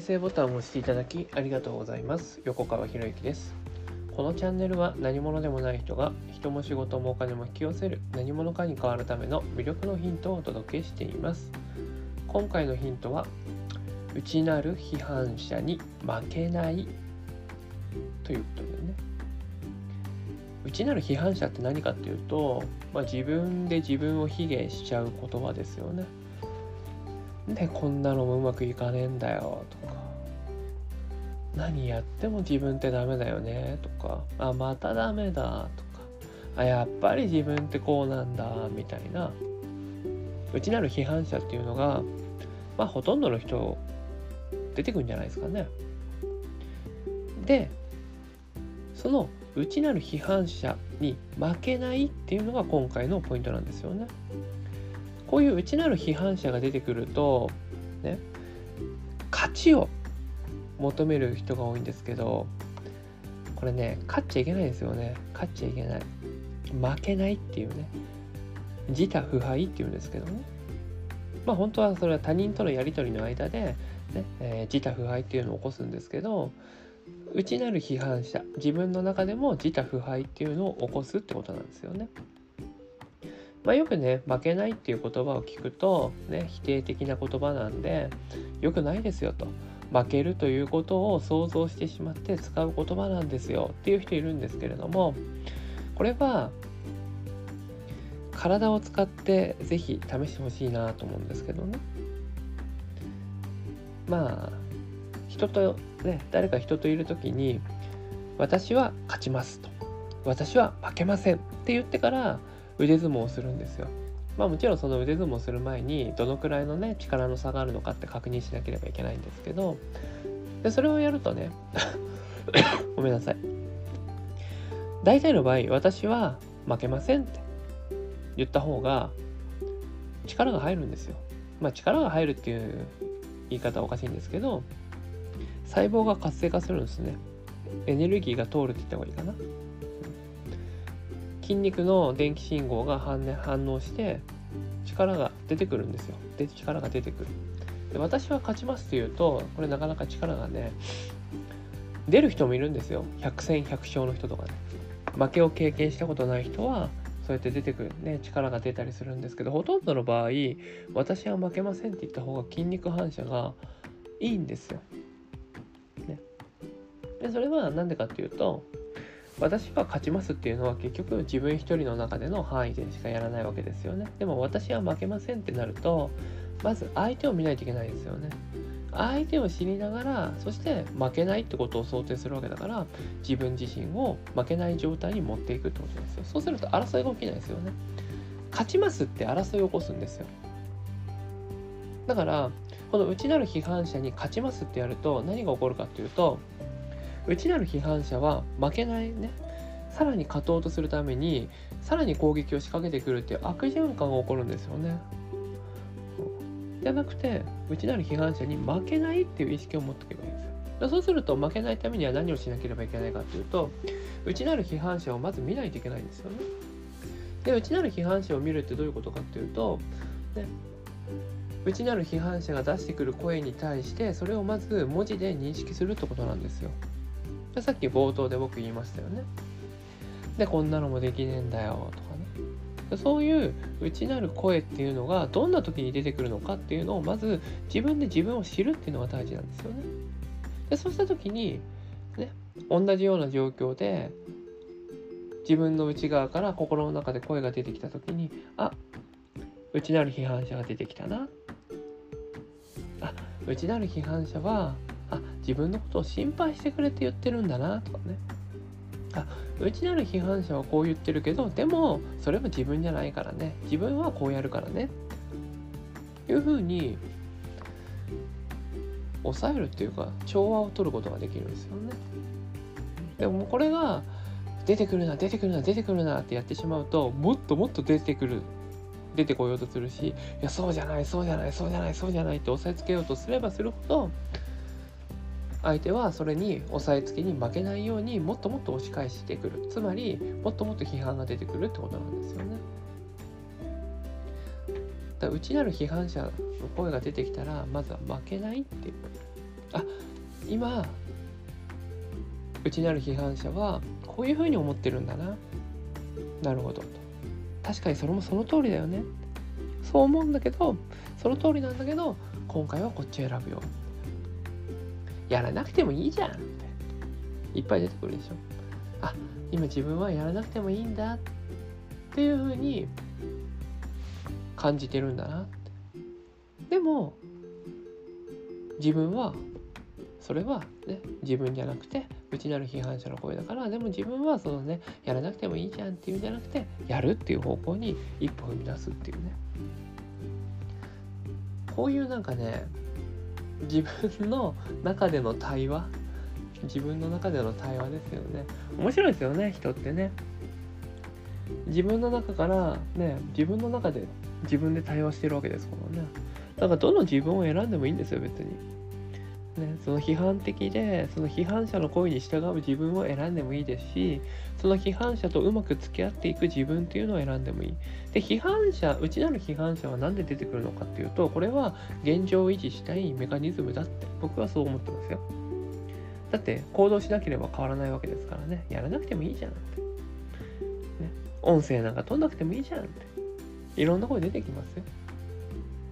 再生ボタンを押していただきありがとうございます。横川博之です。このチャンネルは何者でもない人が人も仕事もお金も引き寄せる何者かに変わるための魅力のヒントをお届けしています。今回のヒントは内なる批判者に負けないということでね。内なる批判者って何かっていうと、まあ、自分で自分を卑下しちゃう言葉ですよね。でこんなのもうまくいかねえんだよとか何やっても自分ってダメだよねとかあまたダメだとかあやっぱり自分ってこうなんだみたいな内なる批判者っていうのがまあほとんどの人出てくるんじゃないですかね。でその内なる批判者に負けないっていうのが今回のポイントなんですよね。こういう内なる批判者が出てくるとね勝ちを求める人が多いんですけどこれね勝っちゃいけないですよね。勝っちゃいけない。負けないっていうね。自他腐敗っていうんですけどね。まあ本当はそれは他人とのやり取りの間で、ねえー、自他腐敗っていうのを起こすんですけど内なる批判者自分の中でも自他腐敗っていうのを起こすってことなんですよね。まあ、よくね負けないっていう言葉を聞くと、ね、否定的な言葉なんでよくないですよと。負けるということを想像してしまって使う言葉なんですよ。っていう人いるんですけれどもこれは体を使って是非試してほしいなと思うんですけどね。まあ人とね誰か人といる時に私は勝ちますと。私は負けませんって言ってから腕相撲をするんですよ。まあもちろんその腕相撲をする前にどのくらいのね力の差があるのかって確認しなければいけないんですけどでそれをやるとね ごめんなさい大体の場合私は負けませんって言った方が力が入るんですよ。まあ力が入るっていう言い方はおかしいんですけど細胞が活性化するんですね。エネルギーが通るって言った方がいいかな。筋肉の電気信号が反,、応して力が出てくるんですよ。で力が出てくる。で私は勝ちますというとこれなかなか力がね出る人もいるんですよ。百戦百勝の人とかね。負けを経験したことない人はそうやって出てくるね力が出たりするんですけどほとんどの場合私は負けませんって言った方が筋肉反射がいいんですよ。ね、でそれは何でかっていうと私は勝ちますっていうのは結局自分一人の中での範囲でしかやらないわけですよね。でも私は負けませんってなるとまず相手を見ないといけないですよね。相手を知りながらそして負けないってことを想定するわけだから自分自身を負けない状態に持っていくってことですよ。そうすると争いが起きないですよね。勝ちますって争いを起こすんですよ。だからこの内なる批判者に勝ちますってやると何が起こるかっていうと内なる批判者は負けないねさらに勝とうとするためにさらに攻撃を仕掛けてくるっていう悪循環が起こるんですよね。じゃなくて内なる批判者に負けないっていう意識を持っておけばいいんですよ。そうすると負けないためには何をしなければいけないかっていうと内なる批判者をまず見ないといけないんですよね。で内なる批判者を見るってどういうことかっていうと、ね、内なる批判者が出してくる声に対してそれをまず文字で認識するってことなんですよ。さっき冒頭で僕言いましたよね。でこんなのもできねえんだよとかね。そういう内なる声っていうのがどんな時に出てくるのかっていうのをまず自分で自分を知るっていうのが大事なんですよね。でそうした時にね同じような状況で自分の内側から心の中で声が出てきた時にあ内なる批判者が出てきたなあ内なる批判者は自分のことを心配してくれて言ってるんだなとかね。あ内なる批判者はこう言ってるけどでもそれは自分じゃないからね。自分はこうやるからね。いうふうに抑えるっていうか調和を取ることができるんですよね。でもこれが出てくるな出てくるな出てくるなってやってしまうともっともっと出てくる出てこようとするしいやそうじゃないそうじゃないそうじゃないそうじゃないって押さえつけようとすればするほど相手はそれに押さえつけに負けないようにもっともっと押し返してくる。つまりもっともっと批判が出てくるってことなんですよね。だ内なる批判者の声が出てきたらまずは負けないっていう。あ今うちにある批判者はこういうふうに思ってるんだな。なるほど。確かにそれもその通りだよね。そう思うんだけどその通りなんだけど今回はこっち選ぶよ。やらなくてもいいじゃん。っていっぱい出てくるでしょ。あ今自分はやらなくてもいいんだっていうふうに感じてるんだなって。でも自分はそれはね自分じゃなくて内なる批判者の声だからでも自分はそのねやらなくてもいいじゃんっていうんじゃなくてやるっていう方向に一歩踏み出すっていうね。こういうなんかね自分の中での対話？自分の中での対話ですよね。面白いですよね人ってね。自分の中からね自分の中で自分で対話してるわけですからね。だからどの自分を選んでもいいんですよ別に。ね、その批判的でその批判者の声に従う自分を選んでもいいですしその批判者とうまく付き合っていく自分っていうのを選んでもいい。で批判者内なる批判者は何で出てくるのかっていうとこれは現状を維持したいメカニズムだって僕はそう思ってますよ。だって行動しなければ変わらないわけですからね。やらなくてもいいじゃんって、ね、音声なんか取んなくてもいいじゃんって。いろんな声出てきますよ。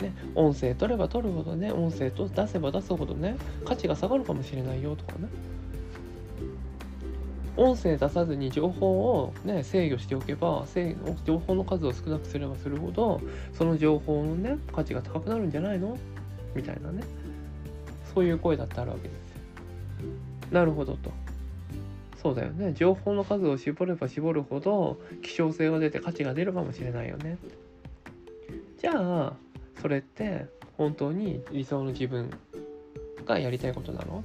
ね、音声取れば取るほどね音声と出せば出すほどね価値が下がるかもしれないよとかね音声出さずに情報を、ね、制御しておけば情報の数を少なくすればするほどその情報のね価値が高くなるんじゃないの？みたいなねそういう声だってあるわけですよ。なるほどと。そうだよね情報の数を絞れば絞るほど希少性が出て価値が出るかもしれないよね。じゃあそれって本当に理想の自分がやりたいことなの？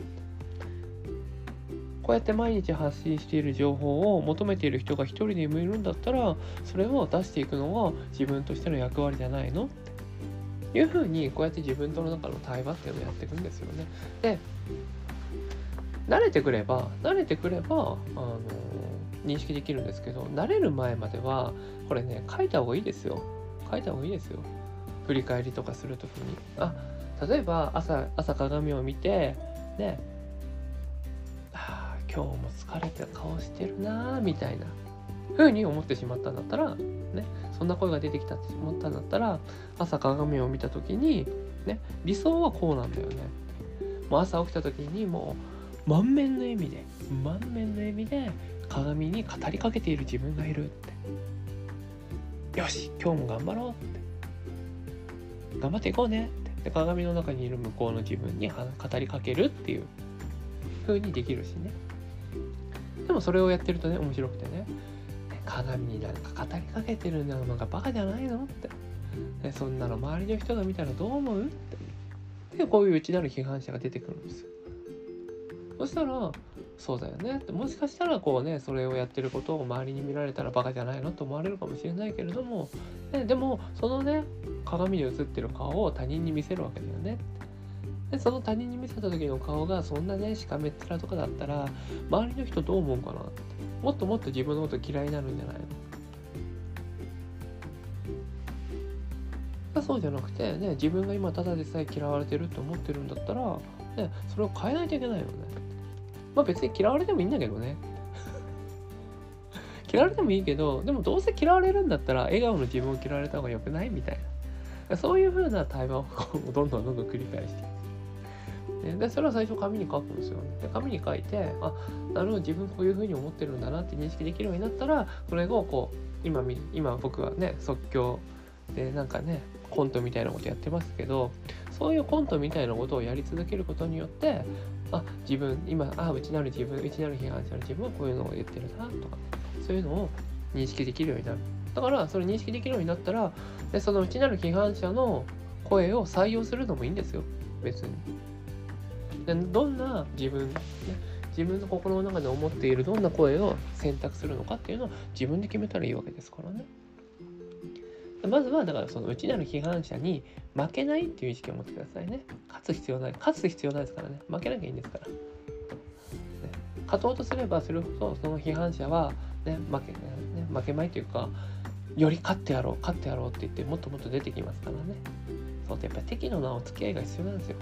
こうやって毎日発信している情報を求めている人が一人でもいるんだったらそれを出していくのが自分としての役割じゃないの？っていうふうにこうやって自分との中の対話っていうのをやっていくんですよね。で慣れてくれば慣れてくればあの認識できるんですけど慣れる前まではこれね書いた方がいいですよ。書いた方がいいですよ。振り返りとかする時にあ例えば朝朝鏡を見てねあ今日も疲れて顔してるなみたいな風に思ってしまったんだったらねそんな声が出てきたって思ったんだったら朝鏡を見た時にね理想はこうなんだよね。もう朝起きた時にもう満面の笑みで満面の笑みで鏡に語りかけている自分がいるって。よし今日も頑張ろうって。頑張っていこうねって。で鏡の中にいる向こうの自分に語りかけるっていう風にできるしね。でもそれをやってるとね面白くてね。鏡になんか語りかけてるのがバカじゃないのって、ね、そんなの周りの人が見たらどう思うって。でこういう内なる批判者が出てくるんですよ。そしたらそうだよね。もしかしたらこうねそれをやってることを周りに見られたらバカじゃないのと思われるかもしれないけれども、ね、でもそのね鏡に映ってる顔を他人に見せるわけだよね。でその他人に見せた時の顔がそんなねしかめっ面とかだったら周りの人どう思うかなって。もっともっと自分のこと嫌いになるんじゃないの？そうじゃなくてね自分が今ただでさえ嫌われてるって思ってるんだったら、ね、それを変えないといけないよね。まあ別に嫌われてもいいんだけどね。嫌われてもいいけど、でもどうせ嫌われるんだったら笑顔の自分を嫌われた方が良くないみたいな。そういう風な対話をどんどんどんどん繰り返していく。で、それは最初紙に書くんですよ。で、紙に書いて、あ、なるほど、自分こういう風に思ってるんだなって認識できるようになったら、それをこう、今、今僕はね、即興でなんかね、コントみたいなことやってますけど、そういうコントみたいなことをやり続けることによってあ自分今あ内なる自分内なる批判者の自分はこういうのを言ってるなとかそういうのを認識できるようになる。だからそれ認識できるようになったらでその内なる批判者の声を採用するのもいいんですよ。別に。でどんな自分、ね、自分の心の中で思っているどんな声を選択するのかっていうのを自分で決めたらいいわけですからね。まずはだからその内なる批判者に負けないっていう意識を持ってくださいね。勝つ必要ない。勝つ必要ないですからね。負けなきゃいいんですから。ね、勝とうとすればするほどその批判者は、ね、負け、ね、負けまいというかより勝ってやろう勝ってやろうって言ってもっともっと出てきますからね。そうやっぱり適度なお付き合いが必要なんですよ。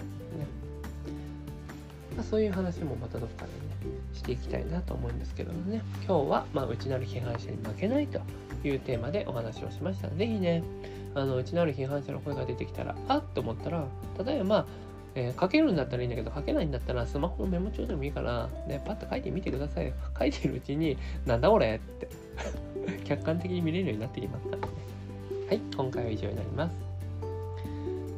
まあ、そういう話もまたどっかでねしていきたいなと思うんですけどもね。今日は、まあ、内なる批判者に負けないというテーマでお話をしました是非ねあの内なる批判者の声が出てきたらあっと思ったら例えばまあえー、書けるんだったらいいんだけど書けないんだったらスマホのメモ帳でもいいから、ね、パッと書いてみてください書いてるうちになんだこれって客観的に見れるようになってきますからね。はい今回は以上になります。